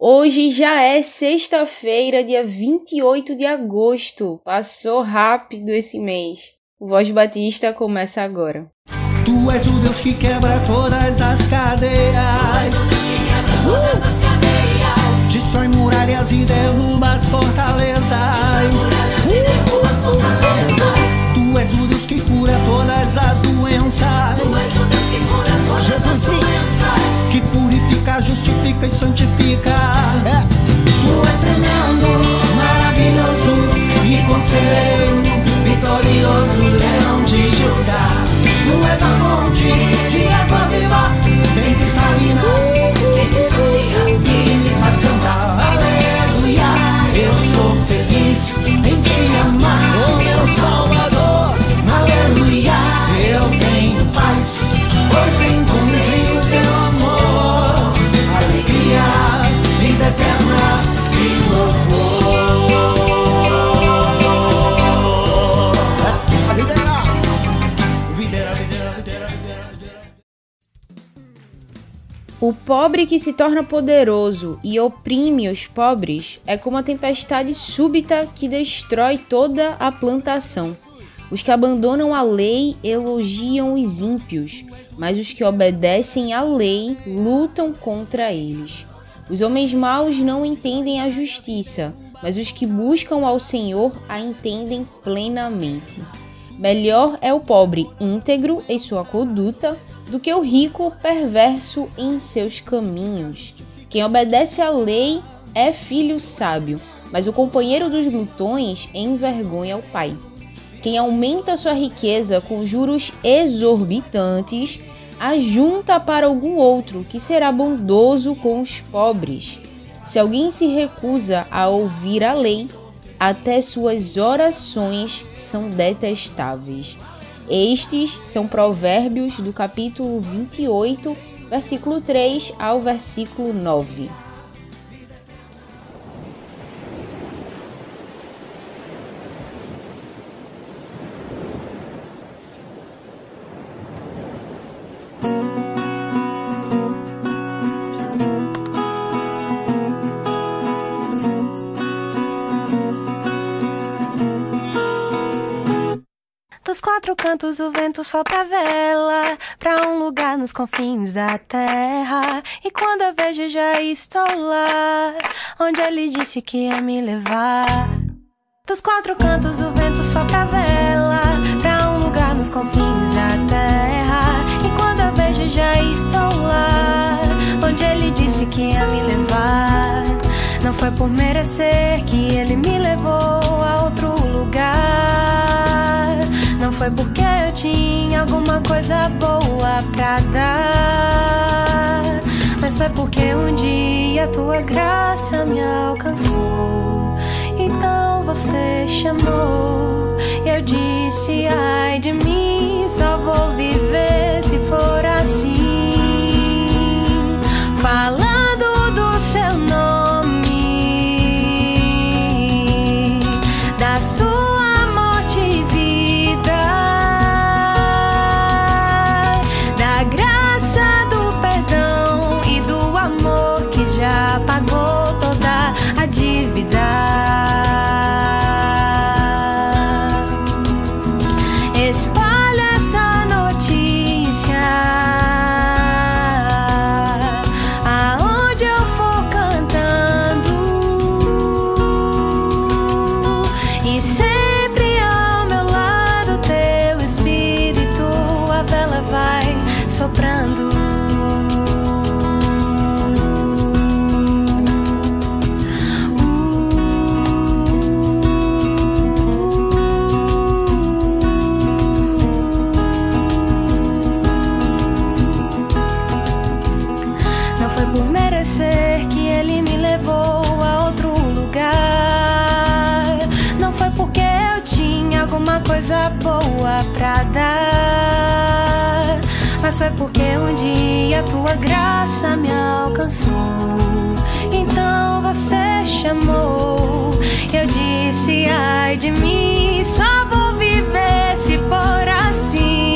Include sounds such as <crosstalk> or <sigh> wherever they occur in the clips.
Hoje já é sexta-feira, dia 28 de agosto. Passou rápido esse mês. O Voz Batista começa agora. Tu és o Deus que quebra todas as cadeias. Uh! Destrói muralhas e derruba as fortalezas. Uh! Tu és o Deus que cura todas as doenças. Jesus, sim. Que purifica, justifica e santifica. Pobre que se torna poderoso e oprime os pobres é como a tempestade súbita que destrói toda a plantação. Os que abandonam a lei elogiam os ímpios, mas os que obedecem à lei lutam contra eles. Os homens maus não entendem a justiça, mas os que buscam ao Senhor a entendem plenamente. Melhor é o pobre íntegro em sua conduta do que o rico perverso em seus caminhos. Quem obedece à lei é filho sábio, mas o companheiro dos glutões envergonha o pai. Quem aumenta sua riqueza com juros exorbitantes, ajunta para algum outro que será bondoso com os pobres. Se alguém se recusa a ouvir a lei, até suas orações são detestáveis. Estes são provérbios do capítulo 28, versículo 3 ao versículo 9. Dos quatro cantos o vento sopra a vela Pra um lugar nos confins da terra. E quando eu vejo já estou lá Onde ele disse que ia me levar. Dos quatro cantos o vento sopra a vela Pra um lugar nos confins da terra. E quando eu vejo já estou lá Onde ele disse que ia me levar. Não foi por merecer que ele me levou a outro lugar foi porque eu tinha alguma coisa boa pra dar, mas foi porque um dia tua graça me alcançou. Então você chamou. E eu disse: ai de mim, só vou viver coisa boa pra dar. Mas foi porque um dia tua graça me alcançou. Então você chamou. Eu disse, ai de mim, só vou viver se for assim.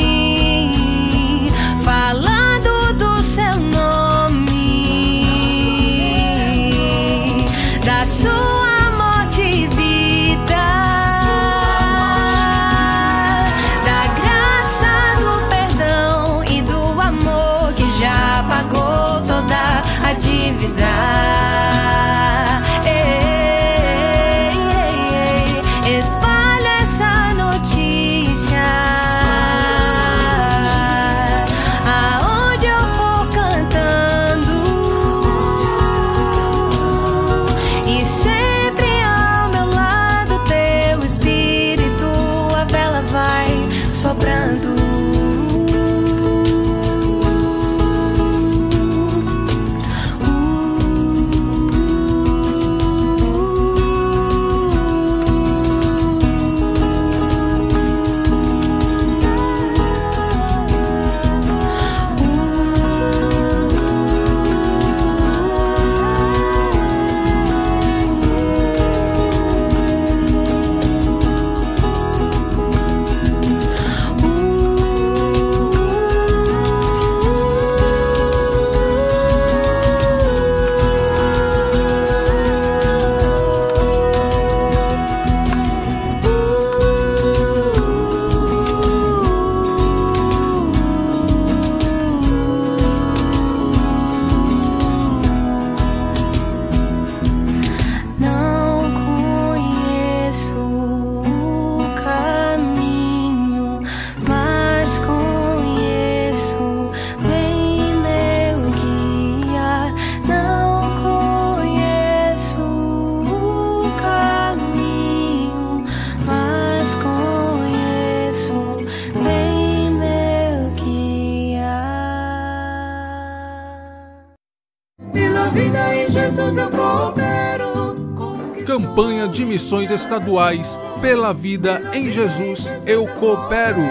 Missões Estaduais Pela Vida em Jesus Eu Coopero.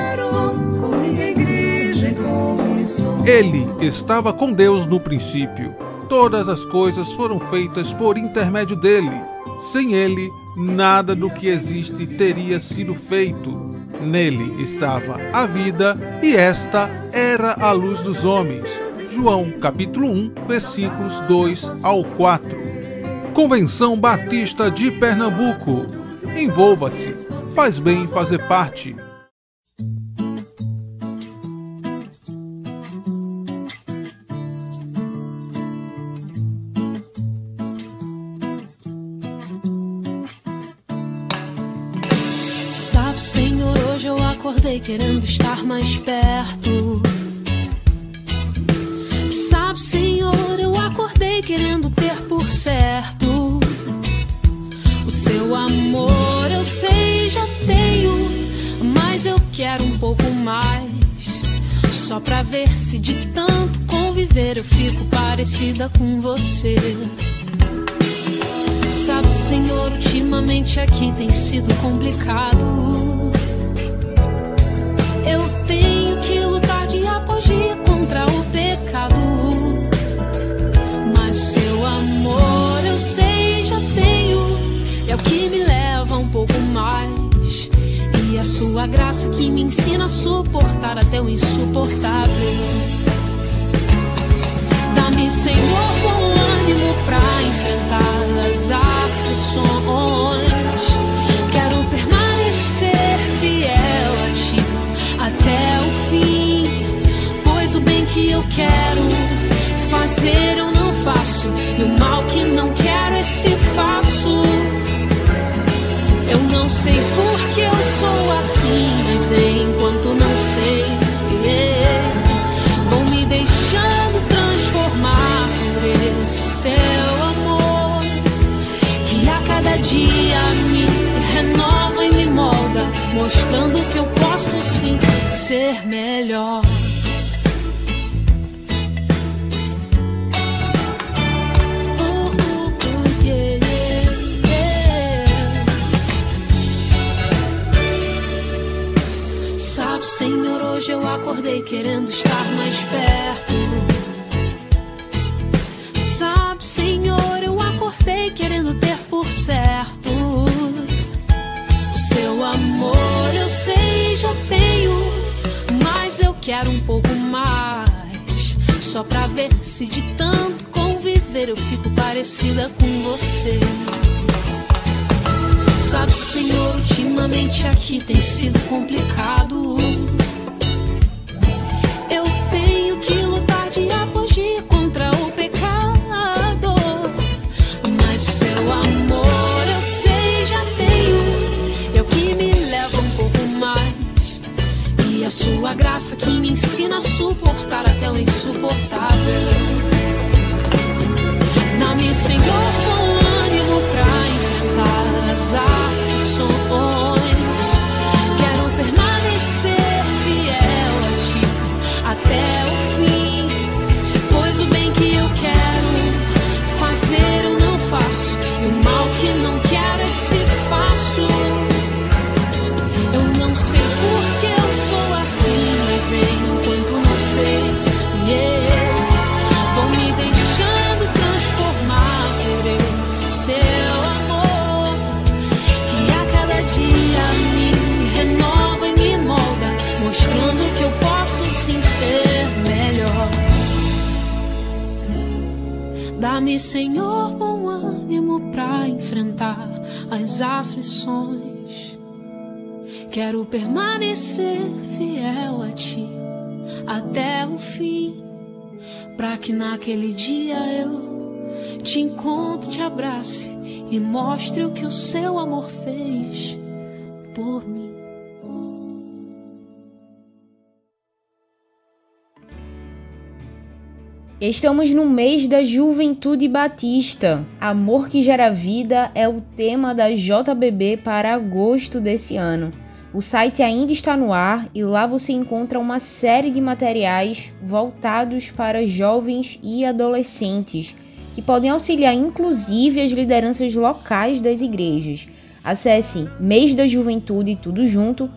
Ele estava com Deus no princípio. Todas as coisas foram feitas por intermédio dele. Sem ele, nada do que existe teria sido feito. Nele estava a vida e esta era a luz dos homens. João capítulo 1, versículos 2 ao 4. Convenção Batista de Pernambuco. Envolva-se. Faz bem fazer parte. Sabe, Senhor, hoje eu acordei querendo estar mais perto. Quero um pouco mais. Só pra ver se de tanto conviver eu fico parecida com você. Sabe, Senhor, ultimamente aqui tem sido complicado. Eu tenho que lutar após dia contra o a sua graça que me ensina a suportar até o insuportável. Dá-me, Senhor, bom ânimo pra enfrentar as aflições. Quero permanecer fiel a ti até o fim. Pois o bem que eu quero fazer eu não faço. E o mal que não quero esse faço. Não sei por que eu sou assim, mas enquanto não sei, yeah, vou me deixando transformar por esse seu amor que a cada dia me renova e me molda, mostrando que eu posso sim ser melhor. Acordei querendo estar mais perto. Sabe, Senhor, eu acordei querendo ter por certo o seu amor. Eu sei, já tenho, mas eu quero um pouco mais. Só pra ver se de tanto conviver eu fico parecida com você. Sabe, Senhor, ultimamente aqui tem sido complicado. Dá-me, Senhor, bom ânimo pra enfrentar as aflições. Quero permanecer fiel a ti até o fim, pra que naquele dia eu te encontre, te abrace e mostre o que o seu amor fez por mim. Estamos no mês da Juventude Batista. Amor que gera vida é o tema da JBB para agosto desse ano. O site ainda está no ar e lá você encontra uma série de materiais voltados para jovens e adolescentes, que podem auxiliar inclusive as lideranças locais das igrejas. Acesse mêsdajuventude tudo junto.com.br.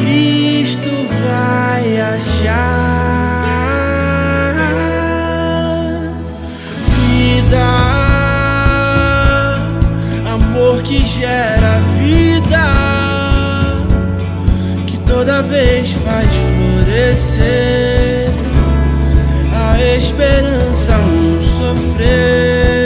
Cristo vai achar vida, amor que gera vida, que toda vez faz florescer a esperança no sofrer.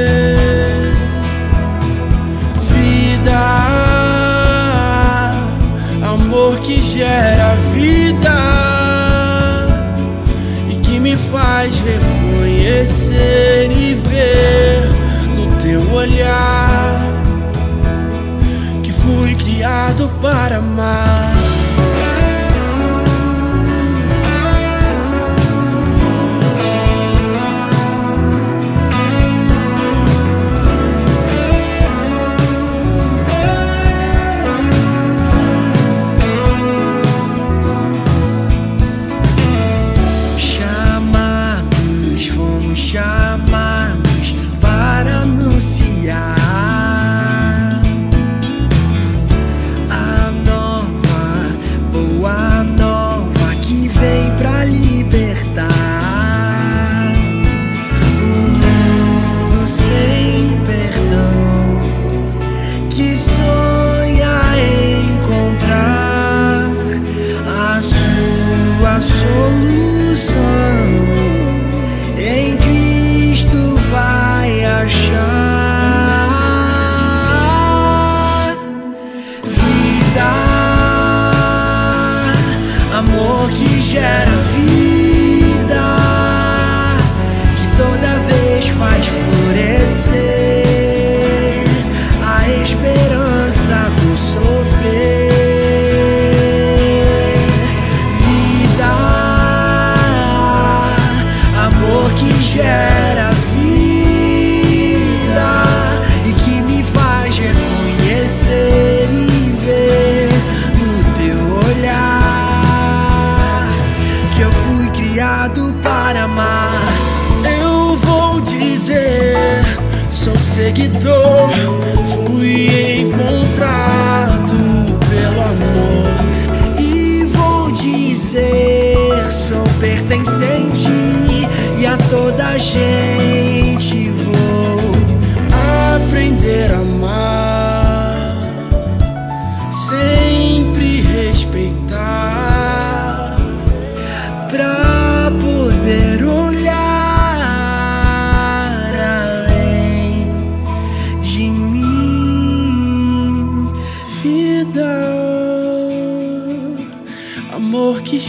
Faz reconhecer e ver no teu olhar que fui criado para amar.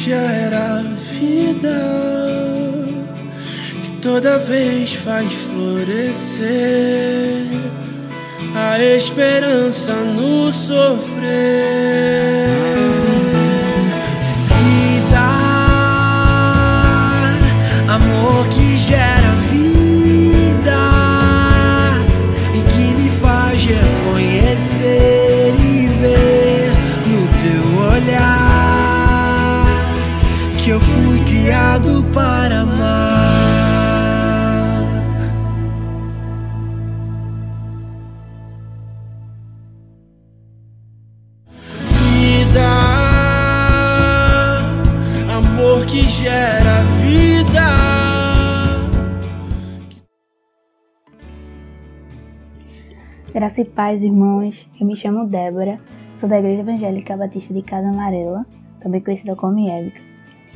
Amor que gera vida que toda vez faz florescer a esperança no sofrer. Graça e paz, irmãos. Eu me chamo Débora, sou da Igreja Evangélica Batista de Casa Amarela, também conhecida como IEBIC,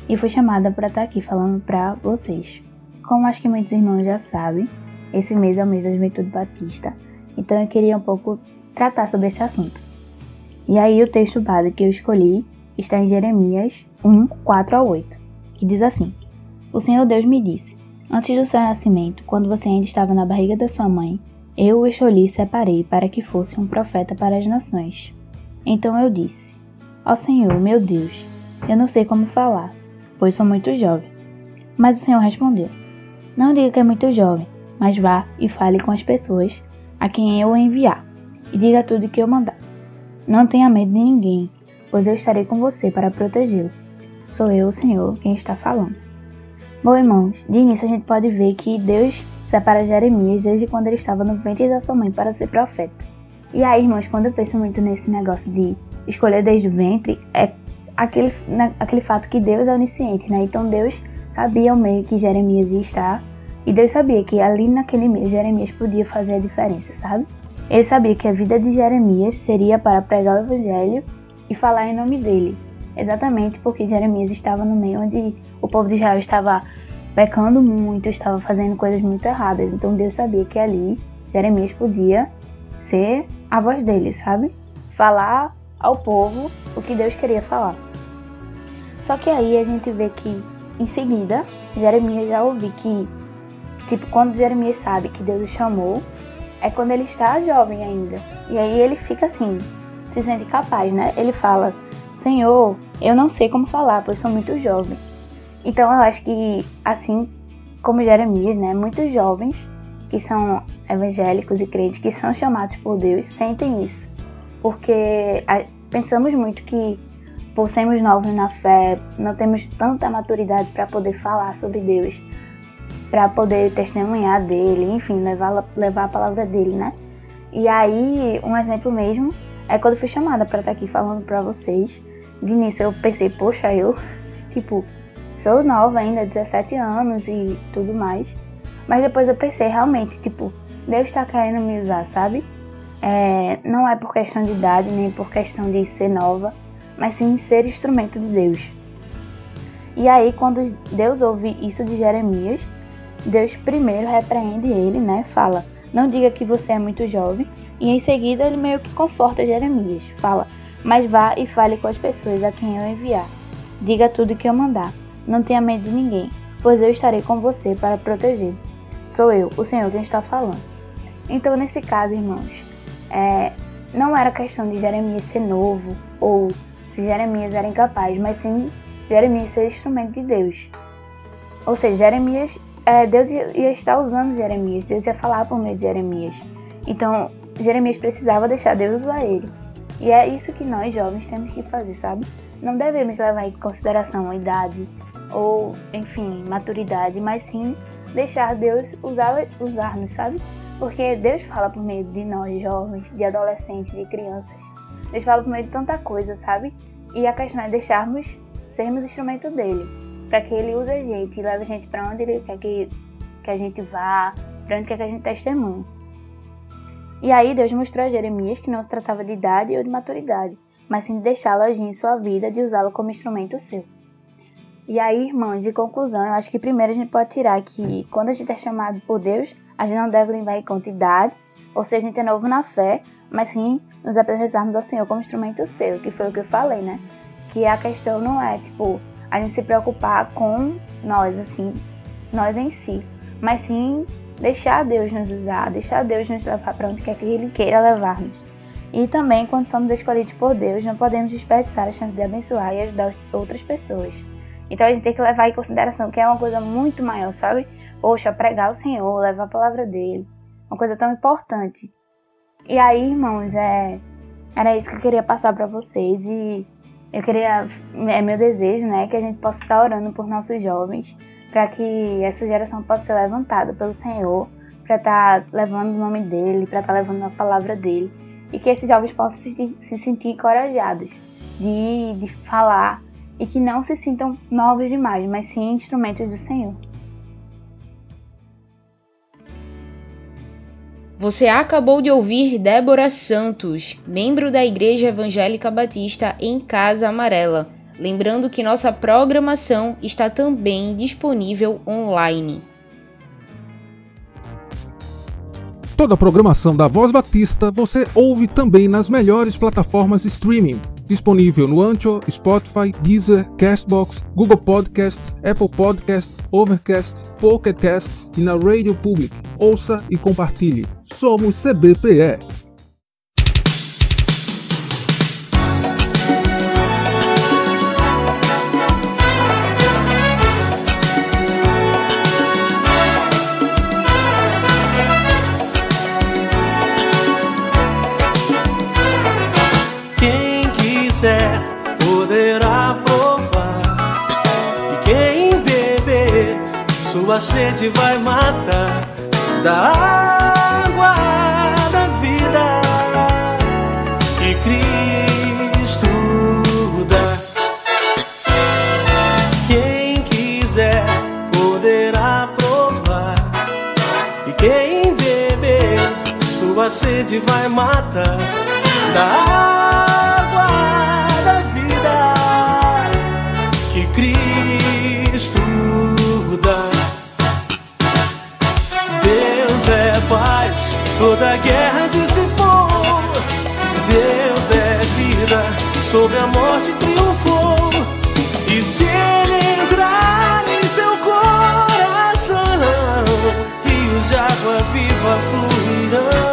e fui chamada para estar aqui falando para vocês. Como acho que muitos irmãos já sabem, esse mês é o mês da Juventude Batista, então eu queria um pouco tratar sobre esse assunto. E aí o texto base que eu escolhi está em Jeremias 1, 4 a 8, que diz assim: O Senhor Deus me disse: Antes do seu nascimento, quando você ainda estava na barriga da sua mãe, eu o escolhi e separei para que fosse um profeta para as nações. Então eu disse: Ó Senhor, meu Deus, eu não sei como falar, pois sou muito jovem. Mas o Senhor respondeu: Não diga que é muito jovem, mas vá e fale com as pessoas a quem eu enviar, e diga tudo o que eu mandar. Não tenha medo de ninguém, pois eu estarei com você para protegê-lo. Sou eu, o Senhor, quem está falando. Bom, irmãos, de início a gente pode ver que Deus separa Jeremias desde quando ele estava no ventre da sua mãe para ser profeta. E aí, irmãos, quando eu penso muito nesse negócio de escolher desde o ventre, é aquele, né, aquele fato que Deus é onisciente, né? Então Deus sabia o meio que Jeremias ia estar, e Deus sabia que ali naquele meio Jeremias podia fazer a diferença, sabe? Ele sabia que a vida de Jeremias seria para pregar o evangelho e falar em nome dele, exatamente porque Jeremias estava no meio onde o povo de Israel estava pecando muito, estava fazendo coisas muito erradas. Então Deus sabia que ali Jeremias podia ser a voz dele, sabe? Falar ao povo o que Deus queria falar. Só que aí a gente vê que em seguida Jeremias já ouviu que, tipo, quando Jeremias sabe que Deus o chamou, é quando ele está jovem ainda. E aí ele fica assim, se sente capaz, né? Ele fala: Senhor, eu não sei como falar, pois sou muito jovem. Então eu acho que, assim como Jeremias, né? Muitos jovens que são evangélicos e crentes que são chamados por Deus sentem isso. Porque pensamos muito que, por sermos novos na fé, não temos tanta maturidade para poder falar sobre Deus para poder testemunhar dele, enfim, levar, levar a palavra dele, né? E aí, um exemplo mesmo é quando eu fui chamada para estar aqui falando para vocês. De início eu pensei, poxa, eu, <laughs> tipo, sou nova ainda, 17 anos e tudo mais. Mas depois eu pensei, realmente, tipo, Deus está querendo me usar, sabe? É, não é por questão de idade, nem por questão de ser nova, mas sim ser instrumento de Deus. E aí, quando Deus ouve isso de Jeremias, Deus primeiro repreende ele, né? Fala, não diga que você é muito jovem. E em seguida ele meio que conforta Jeremias. Fala, mas vá e fale com as pessoas a quem eu enviar. Diga tudo que eu mandar. Não tenha medo de ninguém, pois eu estarei com você para proteger. Sou eu, o Senhor, quem está falando. Então, nesse caso, irmãos, é, não era questão de Jeremias ser novo ou se Jeremias era incapaz, mas sim Jeremias ser instrumento de Deus. Ou seja, Jeremias, é, Deus ia estar usando Jeremias, Deus ia falar por meio de Jeremias. Então, Jeremias precisava deixar Deus usar ele. E é isso que nós jovens temos que fazer, sabe? Não devemos levar em consideração a idade ou, enfim, maturidade, mas sim deixar Deus usar-nos, sabe? Porque Deus fala por meio de nós, jovens, de adolescentes, de crianças. Deus fala por meio de tanta coisa, sabe? E a questão é deixarmos sermos instrumento dele, para que ele use a gente e leve a gente para onde ele quer que, que a gente vá, para onde quer que a gente testemunhe. E aí Deus mostrou a Jeremias que não se tratava de idade ou de maturidade, mas sim de deixá-lo agir em sua vida, de usá-lo como instrumento seu. E aí, irmãos, de conclusão, eu acho que primeiro a gente pode tirar que quando a gente é chamado por Deus, a gente não deve levar em conta idade, ou seja, a gente é novo na fé, mas sim nos apresentarmos ao Senhor como instrumento seu, que foi o que eu falei, né? Que a questão não é, tipo, a gente se preocupar com nós, assim, nós em si, mas sim deixar Deus nos usar, deixar Deus nos levar para onde quer que Ele queira levar-nos. E também, quando somos escolhidos por Deus, não podemos desperdiçar a chance de abençoar e ajudar outras pessoas. Então a gente tem que levar em consideração que é uma coisa muito maior, sabe? Poxa, pregar o Senhor, levar a palavra dele, uma coisa tão importante. E aí, irmãos, é, era isso que eu queria passar para vocês e eu queria, é meu desejo, né, que a gente possa estar orando por nossos jovens, para que essa geração possa ser levantada pelo Senhor, para estar tá levando o nome dele, para estar tá levando a palavra dele, e que esses jovens possam se, se sentir encorajados de, de falar e que não se sintam novos demais, mas sim instrumentos do Senhor. Você acabou de ouvir Débora Santos, membro da Igreja Evangélica Batista em Casa Amarela. Lembrando que nossa programação está também disponível online. Toda a programação da Voz Batista você ouve também nas melhores plataformas streaming. Disponível no Ancho, Spotify, Deezer, Castbox, Google Podcast, Apple Podcast, Overcast, Pocket Cast e na Radio Public. Ouça e compartilhe. Somos CBPE. A sede vai matar da água da vida que Cristo dá. Quem quiser poderá provar, e quem beber sua sede vai matar da água guerra dissipou. Deus é vida, sobre a morte triunfou. E se ele entrar em seu coração, rios de água viva fluirão.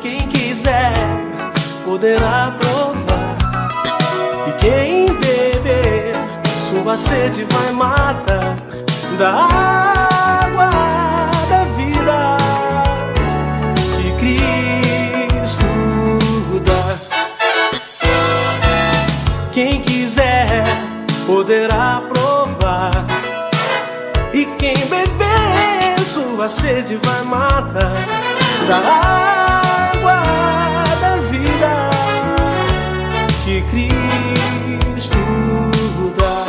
Quem quiser poderá provar, e quem beber, sua sede vai matar. Da sua sede vai matar da água da vida que Cristo dá.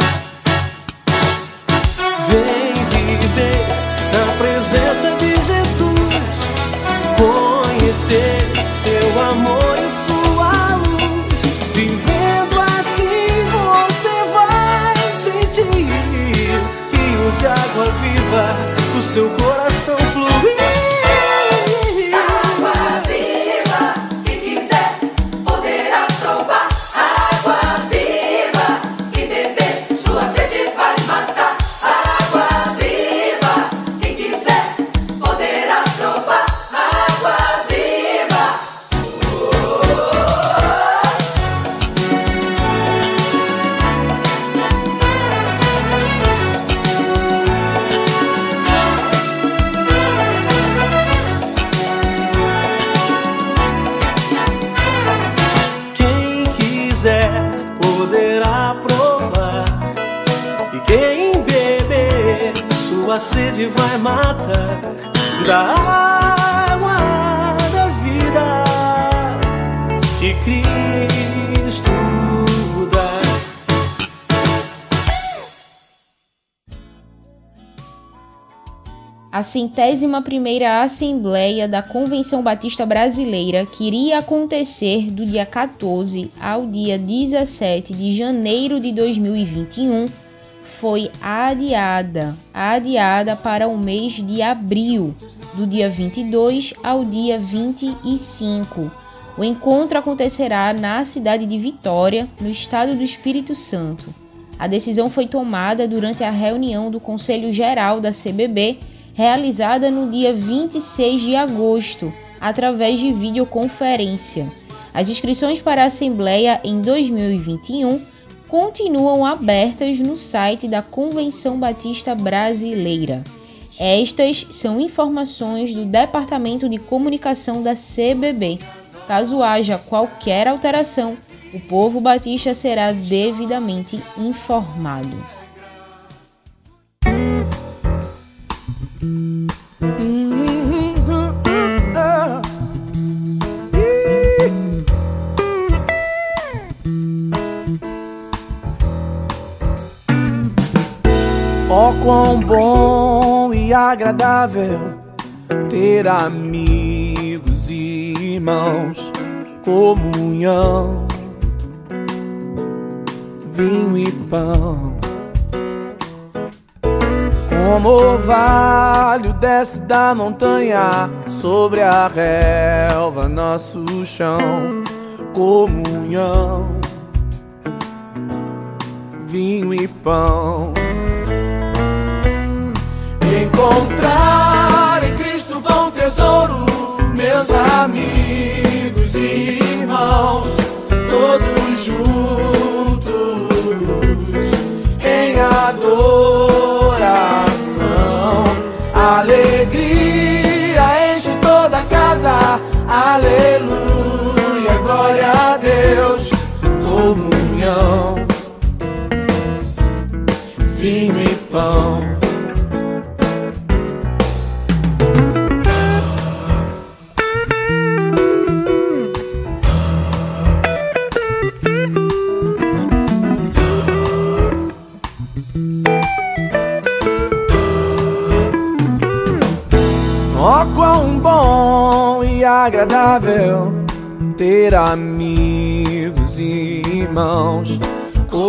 Vem viver na presença de Jesus, conhecer seu amor e sua luz, vivendo assim você rios de água viva, o seu coração A centésima primeira Assembleia da Convenção Batista Brasileira, que iria acontecer do dia 14 ao dia 17 de janeiro de 2021, foi adiada, adiada para o mês de abril, do dia 22 ao dia 25. O encontro acontecerá na cidade de Vitória, no estado do Espírito Santo. A decisão foi tomada durante a reunião do Conselho Geral da CBB, realizada no dia 26 de agosto, através de videoconferência. As inscrições para a Assembleia em 2021 continuam abertas no site da Convenção Batista Brasileira. Estas são informações do Departamento de Comunicação da CBB. Caso haja qualquer alteração, o povo batista será devidamente informado. Ó quão bom e agradável ter amigos e irmãos, comunhão, vinho e pão. Como orvalho desce da montanha sobre a relva, nosso chão, comunhão, vinho e pão. Encontrar em Cristo bom tesouro, meus amigos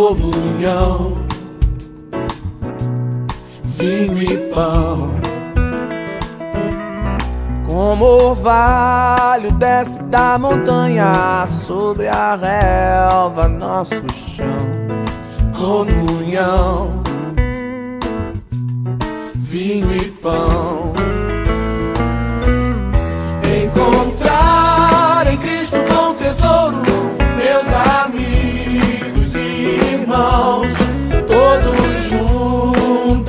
comunhão, vinho e pão. Como orvalho desce da montanha sobre a relva, nosso chão, comunhão, vinho e pão. Irmãos, todos juntos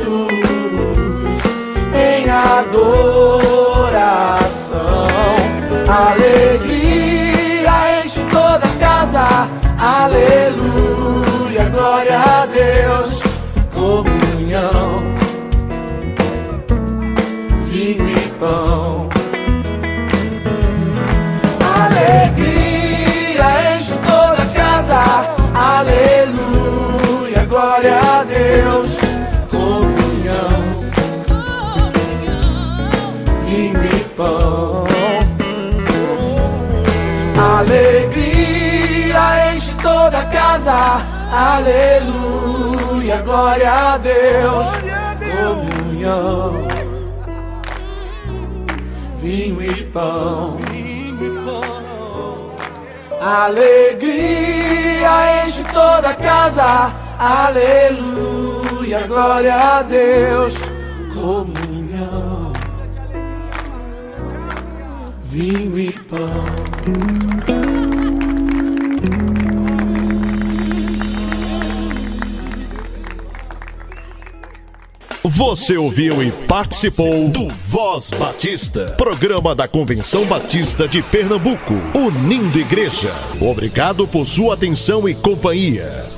em adoração. Alegria enche toda a casa, aleluia, glória a Deus, comunhão, vinho e pão. Glória a Deus, comunhão, vinho e pão. Alegria enche toda a casa, aleluia, glória a Deus, comunhão, vinho e pão. Alegria enche toda a casa, aleluia, glória a Deus, comunhão, vinho e pão. Você ouviu e participou do Voz Batista, programa da Convenção Batista de Pernambuco, unindo igreja. Obrigado por sua atenção e companhia.